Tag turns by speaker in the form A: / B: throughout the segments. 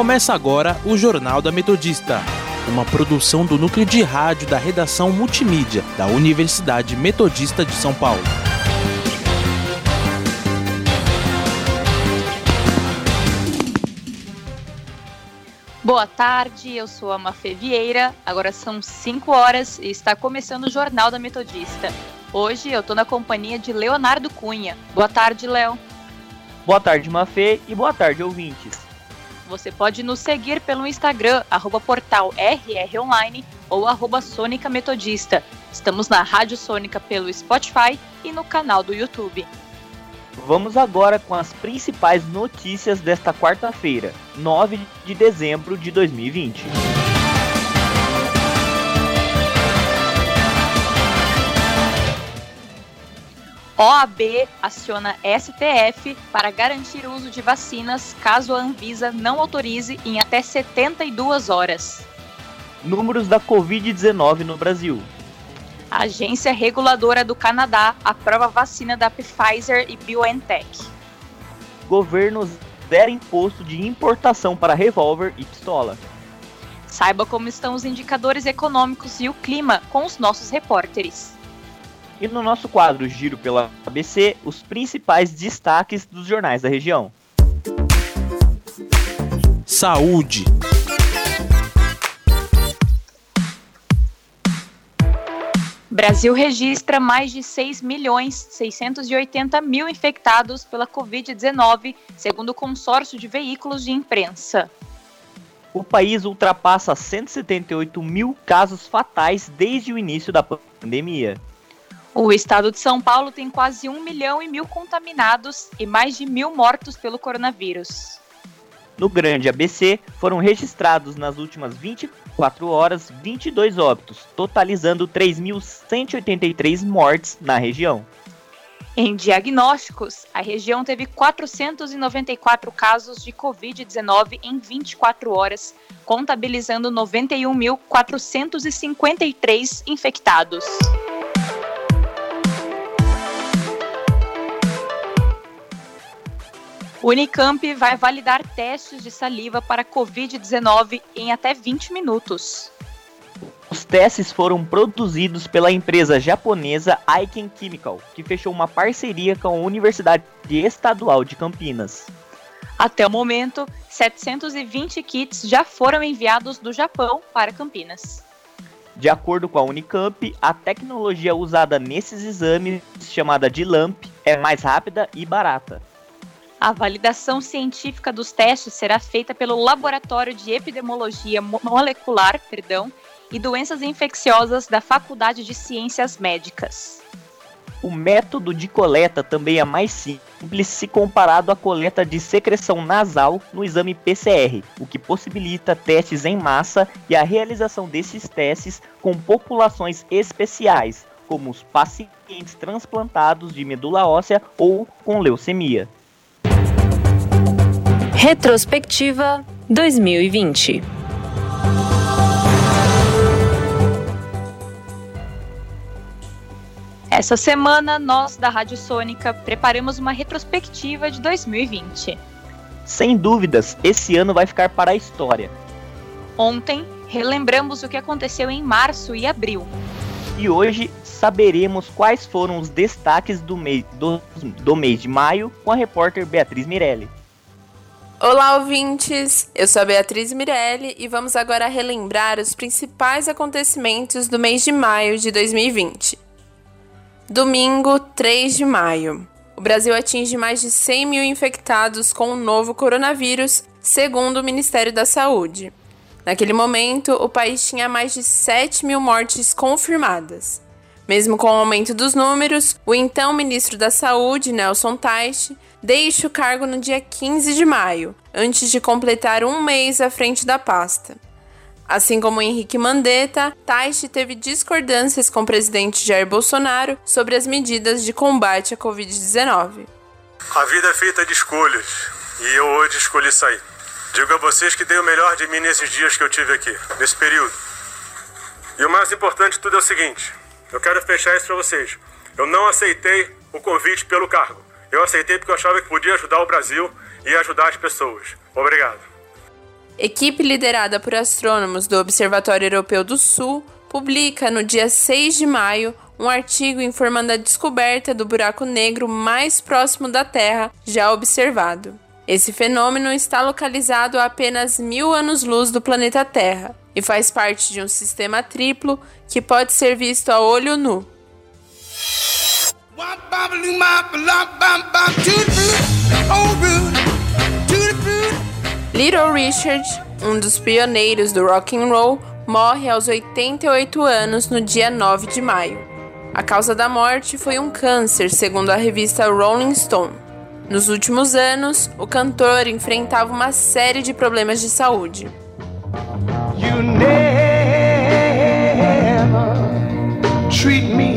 A: Começa agora o Jornal da Metodista, uma produção do núcleo de rádio da redação multimídia da Universidade Metodista de São Paulo.
B: Boa tarde, eu sou a Mafê Vieira. Agora são 5 horas e está começando o Jornal da Metodista. Hoje eu estou na companhia de Leonardo Cunha. Boa tarde, Léo.
C: Boa tarde, Mafê, e boa tarde, ouvintes.
B: Você pode nos seguir pelo Instagram, arroba portal ou arroba Sônica Metodista. Estamos na Rádio Sônica pelo Spotify e no canal do YouTube.
C: Vamos agora com as principais notícias desta quarta-feira, 9 de dezembro de 2020.
B: OAB aciona STF para garantir o uso de vacinas caso a Anvisa não autorize em até 72 horas.
C: Números da Covid-19 no Brasil.
B: A agência reguladora do Canadá aprova a vacina da Pfizer e BioNTech.
C: Governos zera imposto de importação para revólver e pistola.
B: Saiba como estão os indicadores econômicos e o clima com os nossos repórteres.
C: E no nosso quadro Giro pela ABC, os principais destaques dos jornais da região.
A: Saúde.
B: Brasil registra mais de 6 milhões 680 mil infectados pela Covid-19, segundo o consórcio de veículos de imprensa.
C: O país ultrapassa 178 mil casos fatais desde o início da pandemia.
B: O estado de São Paulo tem quase 1 milhão e mil contaminados e mais de mil mortos pelo coronavírus.
C: No Grande ABC, foram registrados nas últimas 24 horas 22 óbitos, totalizando 3.183 mortes na região.
B: Em diagnósticos, a região teve 494 casos de Covid-19 em 24 horas, contabilizando 91.453 infectados. O Unicamp vai validar testes de saliva para Covid-19 em até 20 minutos.
C: Os testes foram produzidos pela empresa japonesa Aiken Chemical, que fechou uma parceria com a Universidade Estadual de Campinas.
B: Até o momento, 720 kits já foram enviados do Japão para Campinas.
C: De acordo com a Unicamp, a tecnologia usada nesses exames, chamada de LAMP, é mais rápida e barata.
B: A validação científica dos testes será feita pelo Laboratório de Epidemiologia Molecular perdão, e Doenças Infecciosas da Faculdade de Ciências Médicas.
C: O método de coleta também é mais simples se comparado à coleta de secreção nasal no exame PCR, o que possibilita testes em massa e a realização desses testes com populações especiais, como os pacientes transplantados de medula óssea ou com leucemia.
D: Retrospectiva 2020.
B: Essa semana, nós da Rádio Sônica preparamos uma retrospectiva de 2020.
C: Sem dúvidas, esse ano vai ficar para a história.
B: Ontem, relembramos o que aconteceu em março e abril.
C: E hoje saberemos quais foram os destaques do mês, do, do mês de maio com a repórter Beatriz Mirelli.
E: Olá, ouvintes! Eu sou a Beatriz Mirelli e vamos agora relembrar os principais acontecimentos do mês de maio de 2020. Domingo, 3 de maio. O Brasil atinge mais de 100 mil infectados com o novo coronavírus, segundo o Ministério da Saúde. Naquele momento, o país tinha mais de 7 mil mortes confirmadas. Mesmo com o aumento dos números, o então ministro da Saúde, Nelson Teich, deixa o cargo no dia 15 de maio, antes de completar um mês à frente da pasta. Assim como Henrique Mandetta, Taishi teve discordâncias com o presidente Jair Bolsonaro sobre as medidas de combate à Covid-19.
F: A vida é feita de escolhas e eu hoje escolhi sair. Digo a vocês que dei o melhor de mim nesses dias que eu tive aqui, nesse período. E o mais importante de tudo é o seguinte: eu quero fechar isso para vocês. Eu não aceitei o convite pelo cargo. Eu aceitei porque eu achava que podia ajudar o Brasil e ajudar as pessoas. Obrigado.
E: Equipe liderada por astrônomos do Observatório Europeu do Sul publica no dia 6 de maio um artigo informando a descoberta do buraco negro mais próximo da Terra já observado. Esse fenômeno está localizado a apenas mil anos-luz do planeta Terra e faz parte de um sistema triplo que pode ser visto a olho nu. Little Richard, um dos pioneiros do rock and roll, morre aos 88 anos no dia 9 de maio. A causa da morte foi um câncer, segundo a revista Rolling Stone. Nos últimos anos, o cantor enfrentava uma série de problemas de saúde. Treat me.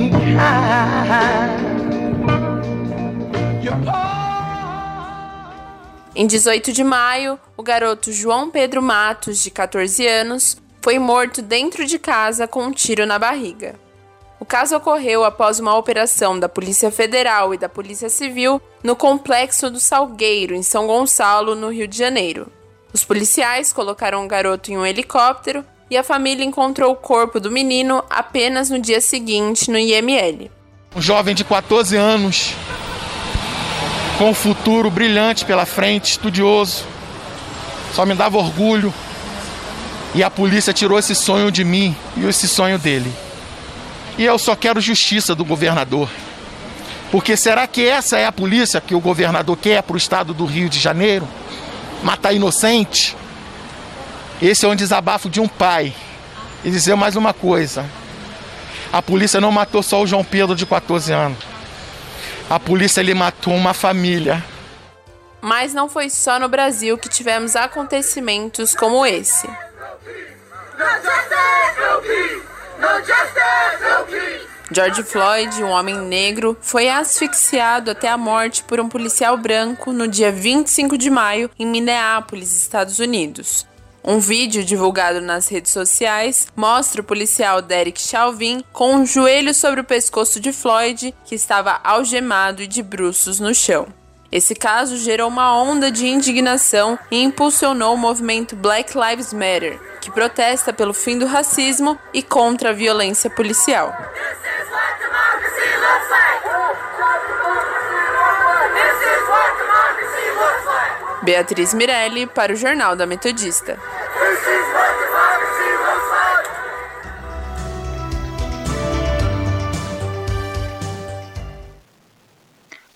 E: Em 18 de maio, o garoto João Pedro Matos, de 14 anos, foi morto dentro de casa com um tiro na barriga. O caso ocorreu após uma operação da Polícia Federal e da Polícia Civil no complexo do Salgueiro, em São Gonçalo, no Rio de Janeiro. Os policiais colocaram o garoto em um helicóptero e a família encontrou o corpo do menino apenas no dia seguinte no IML.
G: Um jovem de 14 anos com um futuro brilhante pela frente, estudioso. Só me dava orgulho. E a polícia tirou esse sonho de mim e esse sonho dele. E eu só quero justiça do governador. Porque será que essa é a polícia que o governador quer para o estado do Rio de Janeiro? Matar inocente? Esse é um desabafo de um pai. E dizer mais uma coisa: a polícia não matou só o João Pedro de 14 anos a polícia ele matou uma família.
E: Mas não foi só no Brasil que tivemos acontecimentos como esse. George Floyd, um homem negro, foi asfixiado até a morte por um policial branco no dia 25 de maio em Minneapolis, Estados Unidos. Um vídeo divulgado nas redes sociais mostra o policial Derek Chauvin com um joelho sobre o pescoço de Floyd, que estava algemado e de bruços no chão. Esse caso gerou uma onda de indignação e impulsionou o movimento Black Lives Matter, que protesta pelo fim do racismo e contra a violência policial. Beatriz Mirelli para o Jornal da Metodista.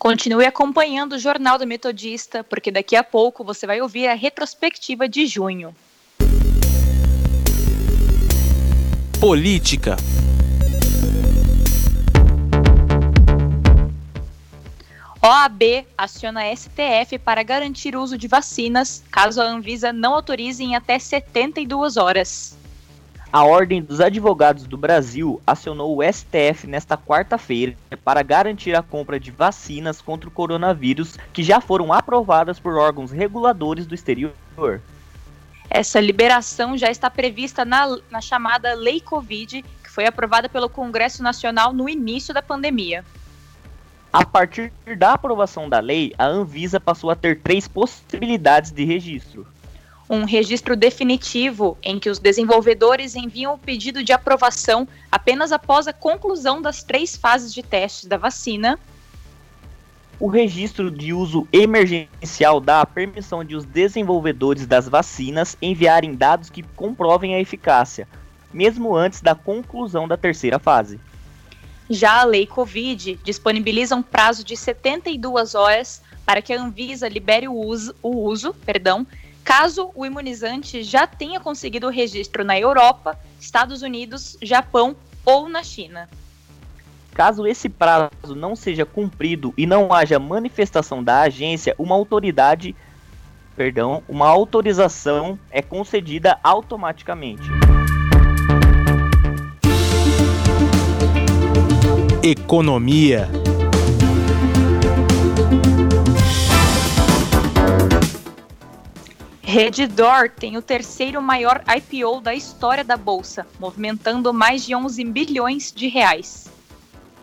B: Continue acompanhando o Jornal do Metodista, porque daqui a pouco você vai ouvir a retrospectiva de junho.
A: Política.
B: OAB aciona STF para garantir o uso de vacinas, caso a Anvisa não autorize em até 72 horas.
C: A Ordem dos Advogados do Brasil acionou o STF nesta quarta-feira para garantir a compra de vacinas contra o coronavírus que já foram aprovadas por órgãos reguladores do exterior.
B: Essa liberação já está prevista na, na chamada Lei Covid, que foi aprovada pelo Congresso Nacional no início da pandemia.
C: A partir da aprovação da lei, a Anvisa passou a ter três possibilidades de registro.
B: Um registro definitivo, em que os desenvolvedores enviam o pedido de aprovação apenas após a conclusão das três fases de testes da vacina.
C: O registro de uso emergencial dá a permissão de os desenvolvedores das vacinas enviarem dados que comprovem a eficácia, mesmo antes da conclusão da terceira fase.
B: Já a lei Covid disponibiliza um prazo de 72 horas para que a Anvisa libere o uso, o uso perdão, caso o imunizante já tenha conseguido o registro na Europa, Estados Unidos, Japão ou na China.
C: Caso esse prazo não seja cumprido e não haja manifestação da agência, uma autoridade, perdão, uma autorização é concedida automaticamente.
A: Economia.
B: Redditor tem o terceiro maior IPO da história da bolsa, movimentando mais de 11 bilhões de reais.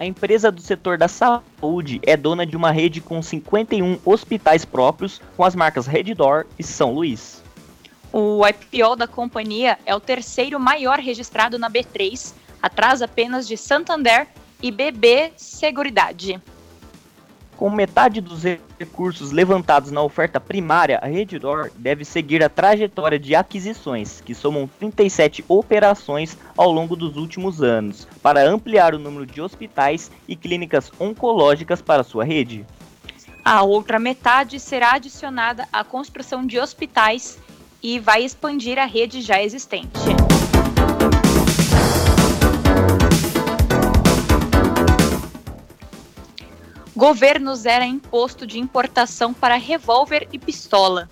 C: A empresa do setor da saúde é dona de uma rede com 51 hospitais próprios, com as marcas Redditor e São Luís.
B: O IPO da companhia é o terceiro maior registrado na B3, atrás apenas de Santander e BB Seguridade.
C: Com metade dos recursos levantados na oferta primária, a Redditor deve seguir a trajetória de aquisições, que somam 37 operações ao longo dos últimos anos, para ampliar o número de hospitais e clínicas oncológicas para sua rede.
B: A outra metade será adicionada à construção de hospitais e vai expandir a rede já existente. Governo zera imposto de importação para revólver e pistola.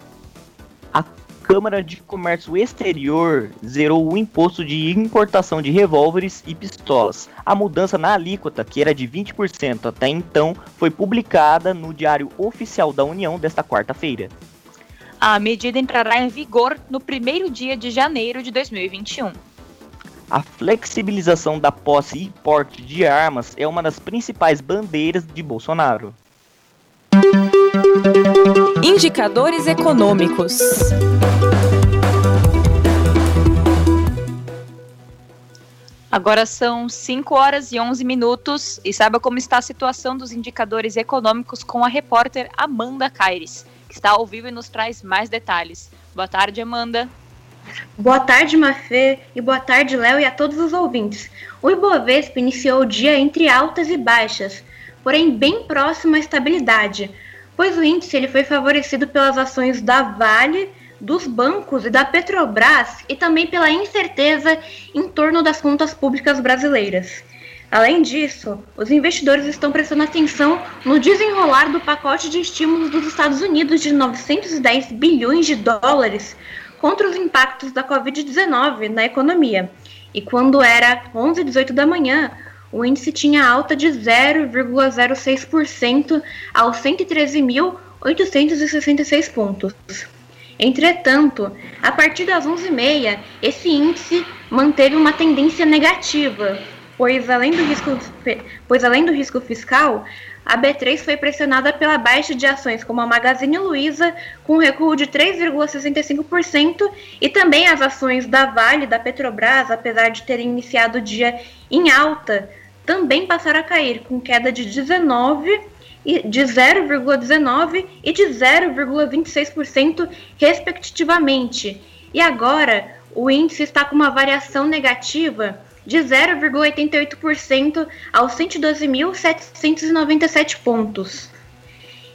C: A Câmara de Comércio Exterior zerou o imposto de importação de revólveres e pistolas. A mudança na alíquota, que era de 20% até então, foi publicada no Diário Oficial da União desta quarta-feira.
B: A medida entrará em vigor no primeiro dia de janeiro de 2021.
C: A flexibilização da posse e porte de armas é uma das principais bandeiras de Bolsonaro.
D: Indicadores econômicos.
B: Agora são 5 horas e 11 minutos e saiba como está a situação dos indicadores econômicos com a repórter Amanda Caires, que está ao vivo e nos traz mais detalhes. Boa tarde, Amanda.
H: Boa tarde, Mafê, e boa tarde, Léo, e a todos os ouvintes. O Ibovespa iniciou o dia entre altas e baixas, porém bem próximo à estabilidade, pois o índice ele foi favorecido pelas ações da Vale, dos bancos e da Petrobras e também pela incerteza em torno das contas públicas brasileiras. Além disso, os investidores estão prestando atenção no desenrolar do pacote de estímulos dos Estados Unidos de 910 bilhões de dólares contra os impactos da Covid-19 na economia. E quando era 11 18 da manhã, o índice tinha alta de 0,06% aos 113.866 pontos. Entretanto, a partir das 11h30, esse índice manteve uma tendência negativa, pois além do risco, pois além do risco fiscal, a B3 foi pressionada pela baixa de ações como a Magazine Luiza, com recuo de 3,65%, e também as ações da Vale, da Petrobras, apesar de terem iniciado o dia em alta, também passaram a cair, com queda de 19 de 0,19 e de 0,26% respectivamente. E agora o índice está com uma variação negativa de 0,88% aos 112.797 pontos.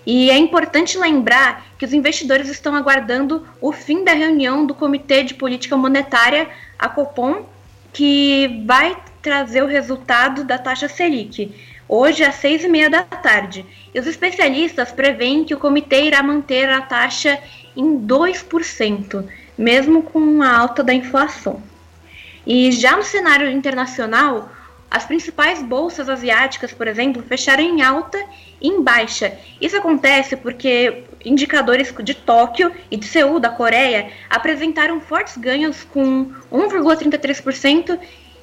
H: E é importante lembrar que os investidores estão aguardando o fim da reunião do Comitê de Política Monetária, a Copom, que vai trazer o resultado da taxa Selic, hoje às seis e meia da tarde. E os especialistas preveem que o comitê irá manter a taxa em 2%, mesmo com a alta da inflação. E já no cenário internacional, as principais bolsas asiáticas, por exemplo, fecharam em alta e em baixa. Isso acontece porque indicadores de Tóquio e de Seul, da Coreia, apresentaram fortes ganhos com 1,33%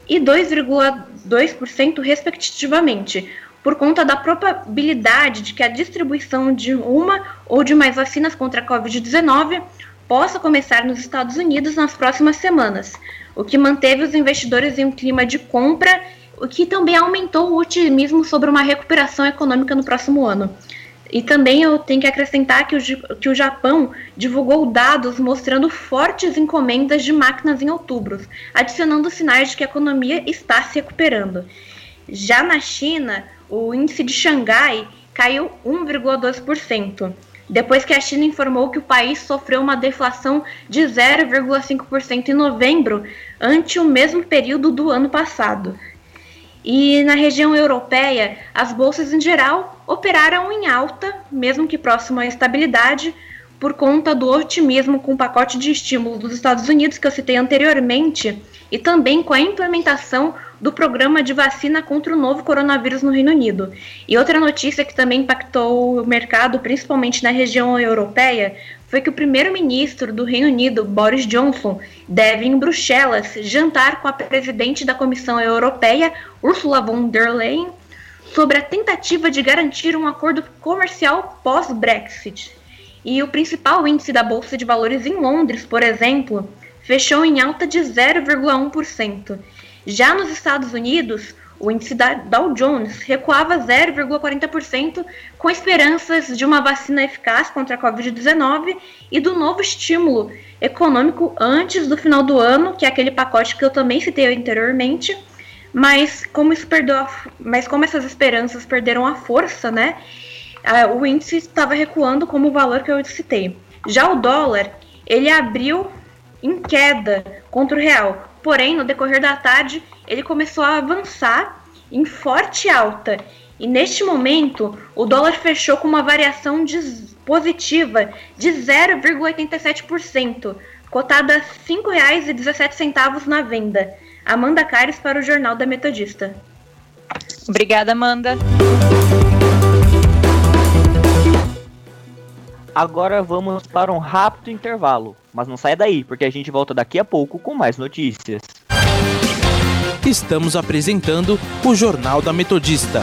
H: e 2,2% respectivamente, por conta da probabilidade de que a distribuição de uma ou de mais vacinas contra a Covid-19 possa começar nos Estados Unidos nas próximas semanas, o que manteve os investidores em um clima de compra, o que também aumentou o otimismo sobre uma recuperação econômica no próximo ano. E também eu tenho que acrescentar que o, que o Japão divulgou dados mostrando fortes encomendas de máquinas em outubro, adicionando sinais de que a economia está se recuperando. Já na China, o índice de Xangai caiu 1,2% depois que a China informou que o país sofreu uma deflação de 0,5% em novembro, ante o mesmo período do ano passado. E na região europeia, as bolsas em geral operaram em alta, mesmo que próximo à estabilidade, por conta do otimismo com o pacote de estímulo dos Estados Unidos que eu citei anteriormente, e também com a implementação do programa de vacina contra o novo coronavírus no Reino Unido. E outra notícia que também impactou o mercado, principalmente na região europeia, foi que o primeiro-ministro do Reino Unido, Boris Johnson, deve em Bruxelas jantar com a presidente da Comissão Europeia, Ursula von der Leyen, sobre a tentativa de garantir um acordo comercial pós-Brexit. E o principal índice da Bolsa de Valores em Londres, por exemplo, fechou em alta de 0,1%. Já nos Estados Unidos, o índice da Dow Jones recuava 0,40%, com esperanças de uma vacina eficaz contra a Covid-19 e do novo estímulo econômico antes do final do ano, que é aquele pacote que eu também citei anteriormente. Mas como, isso perdeu a, mas como essas esperanças perderam a força, né? o índice estava recuando como o valor que eu citei. Já o dólar, ele abriu em queda contra o real, porém no decorrer da tarde ele começou a avançar em forte alta. E neste momento, o dólar fechou com uma variação de, positiva de 0,87%, cotada a R$ 5,17 na venda. Amanda Caires para o Jornal da Metodista.
B: Obrigada, Amanda.
C: Agora vamos para um rápido intervalo, mas não saia daí, porque a gente volta daqui a pouco com mais notícias.
A: Estamos apresentando o Jornal da Metodista.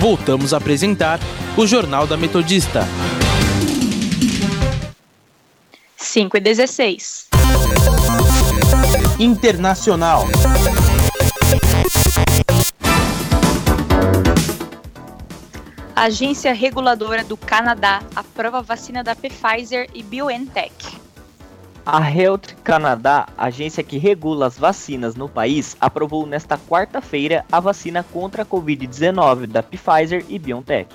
A: voltamos a apresentar o Jornal da Metodista.
B: 5 e 16.
A: Internacional.
B: A agência reguladora do Canadá aprova a vacina da Pfizer e BioNTech.
C: A Health Canada, agência que regula as vacinas no país, aprovou nesta quarta-feira a vacina contra a Covid-19 da Pfizer e BioNTech.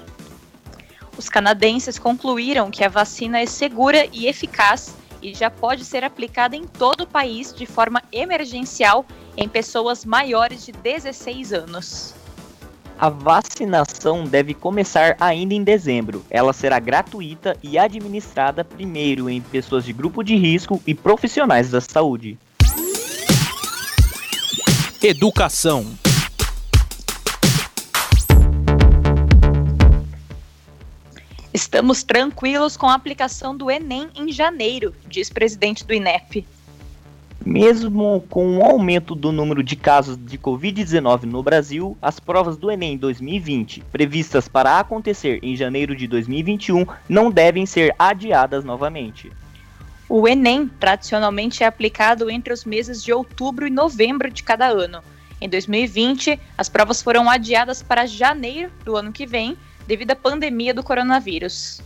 B: Os canadenses concluíram que a vacina é segura e eficaz e já pode ser aplicada em todo o país de forma emergencial em pessoas maiores de 16 anos.
C: A vacinação deve começar ainda em dezembro. Ela será gratuita e administrada primeiro em pessoas de grupo de risco e profissionais da saúde.
A: Educação.
B: Estamos tranquilos com a aplicação do Enem em janeiro, diz presidente do INEP.
C: Mesmo com o aumento do número de casos de Covid-19 no Brasil, as provas do Enem 2020, previstas para acontecer em janeiro de 2021, não devem ser adiadas novamente.
B: O Enem tradicionalmente é aplicado entre os meses de outubro e novembro de cada ano. Em 2020, as provas foram adiadas para janeiro do ano que vem, devido à pandemia do coronavírus.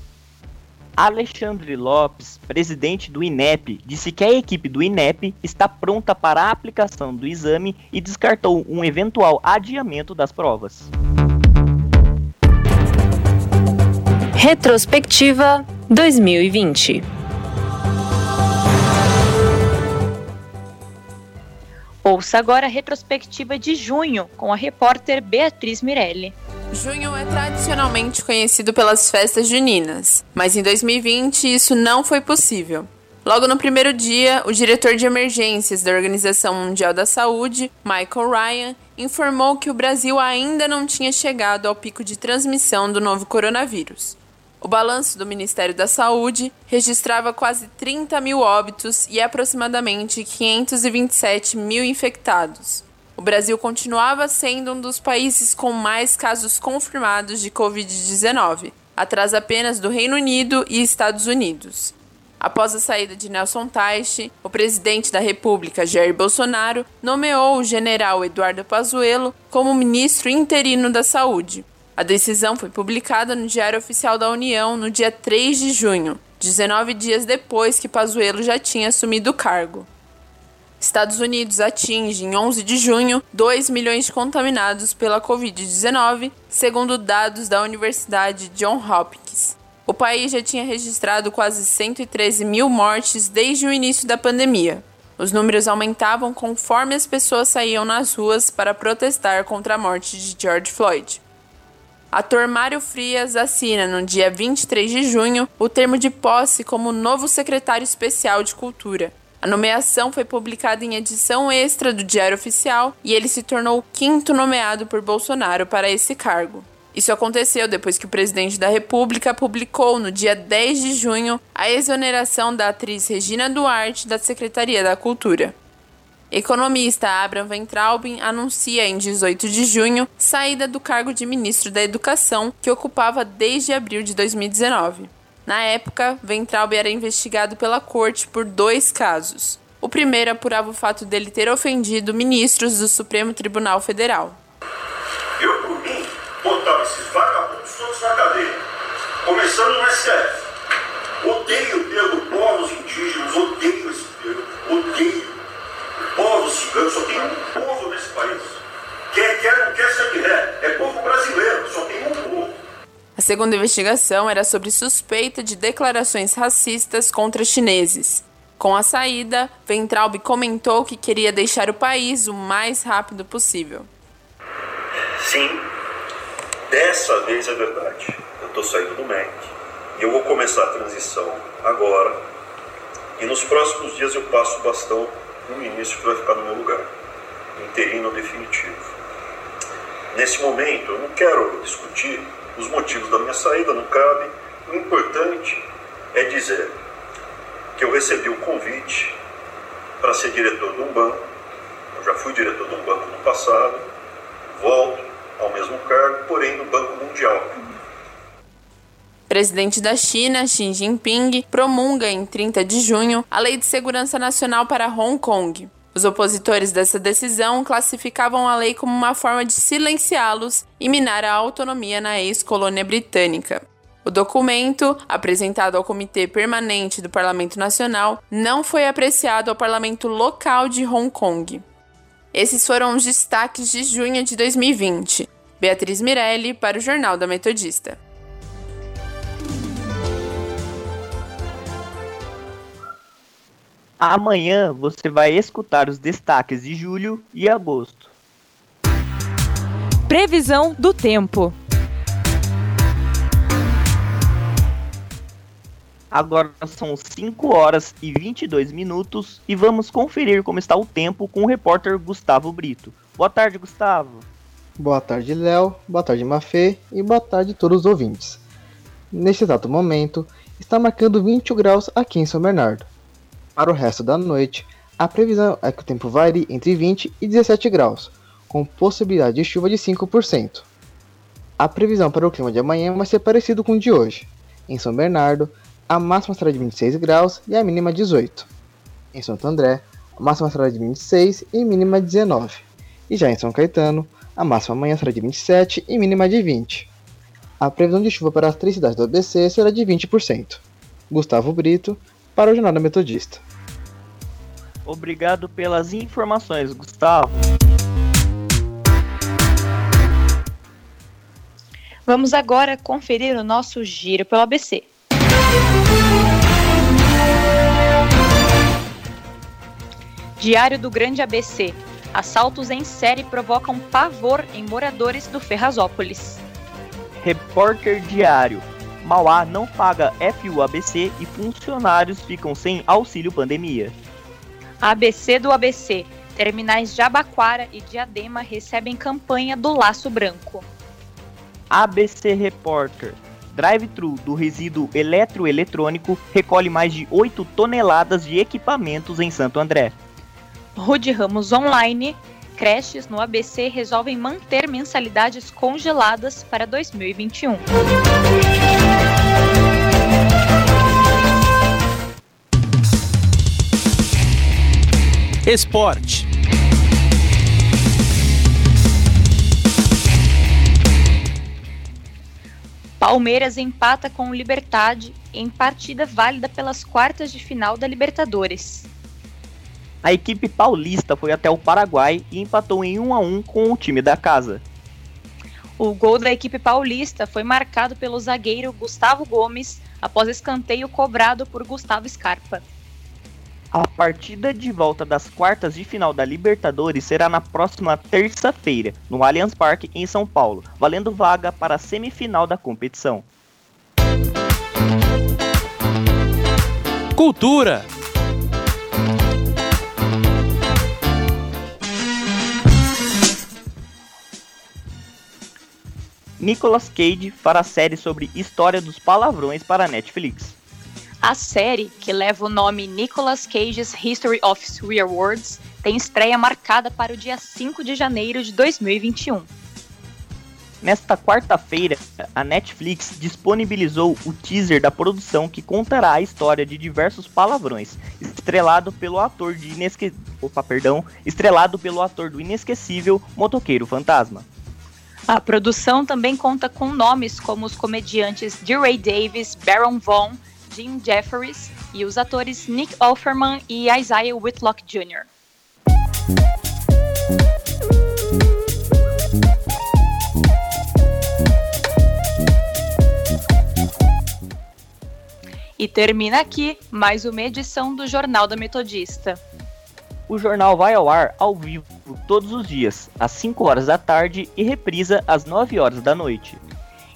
C: Alexandre Lopes, presidente do INEP, disse que a equipe do INEP está pronta para a aplicação do exame e descartou um eventual adiamento das provas.
D: Retrospectiva 2020
B: Ouça agora a retrospectiva de junho com a repórter Beatriz Mirelli.
E: Junho é tradicionalmente conhecido pelas festas juninas, mas em 2020 isso não foi possível. Logo no primeiro dia, o diretor de emergências da Organização Mundial da Saúde, Michael Ryan, informou que o Brasil ainda não tinha chegado ao pico de transmissão do novo coronavírus. O balanço do Ministério da Saúde registrava quase 30 mil óbitos e aproximadamente 527 mil infectados. O Brasil continuava sendo um dos países com mais casos confirmados de Covid-19, atrás apenas do Reino Unido e Estados Unidos. Após a saída de Nelson Teich, o presidente da República, Jair Bolsonaro, nomeou o general Eduardo Pazuello como ministro interino da Saúde. A decisão foi publicada no Diário Oficial da União no dia 3 de junho, 19 dias depois que Pazuello já tinha assumido o cargo. Estados Unidos atinge em 11 de junho 2 milhões de contaminados pela Covid-19, segundo dados da Universidade John Hopkins. O país já tinha registrado quase 113 mil mortes desde o início da pandemia. Os números aumentavam conforme as pessoas saíam nas ruas para protestar contra a morte de George Floyd. Ator Mário Frias assina no dia 23 de junho o termo de posse como novo secretário especial de Cultura. A nomeação foi publicada em edição extra do Diário Oficial e ele se tornou o quinto nomeado por Bolsonaro para esse cargo. Isso aconteceu depois que o presidente da República publicou no dia 10 de junho a exoneração da atriz Regina Duarte da Secretaria da Cultura. Economista Abraham Ventralbin anuncia em 18 de junho saída do cargo de ministro da Educação, que ocupava desde abril de 2019. Na época, Ventralbin era investigado pela corte por dois casos. O primeiro apurava o fato dele ter ofendido ministros do Supremo Tribunal Federal.
I: Eu, por mim, botava esses vagabundos todos na cadeia, começando no STF. Odeio Pedro, povos indígenas, odeio esse Pedro, odeio. Povos ciganos, só tem um povo nesse país. Quer quer, não quer. É povo brasileiro, só tem um povo.
E: A segunda investigação era sobre suspeita de declarações racistas contra chineses. Com a saída, Ventralb comentou que queria deixar o país o mais rápido possível.
I: Sim, dessa vez é verdade. Eu estou saindo do MEC e eu vou começar a transição agora. E nos próximos dias eu passo o bastão no ministro que vai ficar no meu lugar, interino definitivo. Nesse momento, eu não quero discutir os motivos da minha saída, não cabe. O importante é dizer que eu recebi o convite para ser diretor de um banco. Eu já fui diretor de um banco no passado, volto ao mesmo cargo, porém no Banco Mundial.
E: Presidente da China, Xi Jinping, promulga em 30 de junho a Lei de Segurança Nacional para Hong Kong. Os opositores dessa decisão classificavam a lei como uma forma de silenciá-los e minar a autonomia na ex-colônia britânica. O documento, apresentado ao Comitê Permanente do Parlamento Nacional, não foi apreciado ao Parlamento Local de Hong Kong. Esses foram os destaques de junho de 2020. Beatriz Mirelli para o Jornal da Metodista.
C: Amanhã você vai escutar os destaques de julho e agosto.
D: Previsão do tempo.
C: Agora são 5 horas e 22 minutos e vamos conferir como está o tempo com o repórter Gustavo Brito. Boa tarde, Gustavo.
J: Boa tarde, Léo. Boa tarde, Mafê. E boa tarde a todos os ouvintes. Neste exato momento, está marcando 20 graus aqui em São Bernardo. Para o resto da noite, a previsão é que o tempo varie entre 20 e 17 graus, com possibilidade de chuva de 5%. A previsão para o clima de amanhã vai ser parecido com o de hoje. Em São Bernardo, a máxima será de 26 graus e a mínima 18. Em Santo André, a máxima será de 26 e mínima 19. E já em São Caetano, a máxima amanhã será de 27 e mínima de 20. A previsão de chuva para as três cidades do ABC será de 20%. Gustavo Brito, para o Jornal da Metodista.
C: Obrigado pelas informações, Gustavo.
B: Vamos agora conferir o nosso giro pelo ABC. Diário do Grande ABC. Assaltos em série provocam pavor em moradores do Ferrazópolis.
C: Repórter Diário. Mauá não paga FUABC e funcionários ficam sem auxílio pandemia.
B: ABC do ABC. Terminais Jabaquara e Diadema recebem campanha do Laço Branco.
C: ABC Repórter. Drive-thru do resíduo eletroeletrônico recolhe mais de 8 toneladas de equipamentos em Santo André.
B: Rude Ramos Online. Creches no ABC resolvem manter mensalidades congeladas para 2021.
A: Esporte.
B: Palmeiras empata com o Libertad em partida válida pelas quartas de final da Libertadores.
C: A equipe paulista foi até o Paraguai e empatou em 1 a 1 com o time da casa.
B: O gol da equipe paulista foi marcado pelo zagueiro Gustavo Gomes após escanteio cobrado por Gustavo Scarpa.
C: A partida de volta das quartas de final da Libertadores será na próxima terça-feira, no Allianz Parque, em São Paulo, valendo vaga para a semifinal da competição.
A: Cultura.
C: Nicolas Cage fará série sobre história dos palavrões para a Netflix.
B: A série, que leva o nome Nicolas Cage's History of Swear Words, tem estreia marcada para o dia 5 de janeiro de 2021.
C: Nesta quarta-feira, a Netflix disponibilizou o teaser da produção que contará a história de diversos palavrões, estrelado pelo ator de inesque... Opa, perdão, estrelado pelo ator do inesquecível Motoqueiro Fantasma.
B: A produção também conta com nomes como os comediantes DeRay Davis, Baron Vaughn, Jim Jefferies e os atores Nick Offerman e Isaiah Whitlock Jr. E termina aqui mais uma edição do Jornal da Metodista.
C: O jornal vai ao ar ao vivo todos os dias, às 5 horas da tarde e reprisa às 9 horas da noite.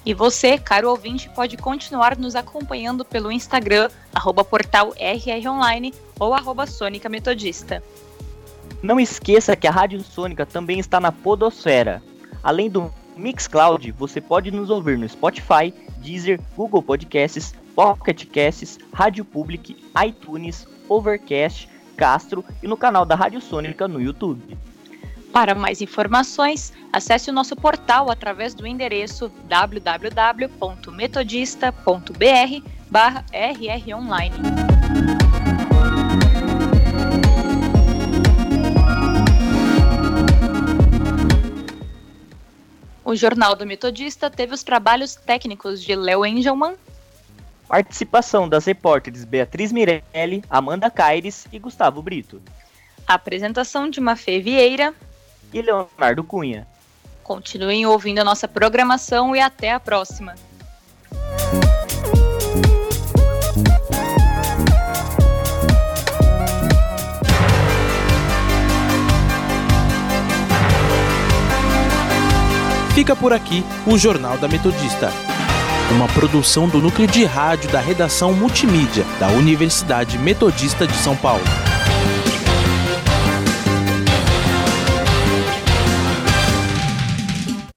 B: E você, caro ouvinte, pode continuar nos acompanhando pelo Instagram, arroba portal RROnline ou arroba Sônica Metodista.
C: Não esqueça que a Rádio Sônica também está na Podosfera. Além do Mixcloud, você pode nos ouvir no Spotify, Deezer, Google Podcasts, Pocket Casts, Rádio Public, iTunes, Overcast, Castro e no canal da Rádio Sônica no YouTube.
B: Para mais informações, acesse o nosso portal através do endereço www.metodista.br barra rronline. O Jornal do Metodista teve os trabalhos técnicos de Léo Engelman,
C: Participação das repórteres Beatriz Mirelli, Amanda Caires e Gustavo Brito.
B: Apresentação de Mafê Vieira
C: e Leonardo Cunha.
B: Continuem ouvindo a nossa programação e até a próxima.
A: Fica por aqui o Jornal da Metodista uma produção do núcleo de rádio da redação multimídia da Universidade Metodista de São Paulo.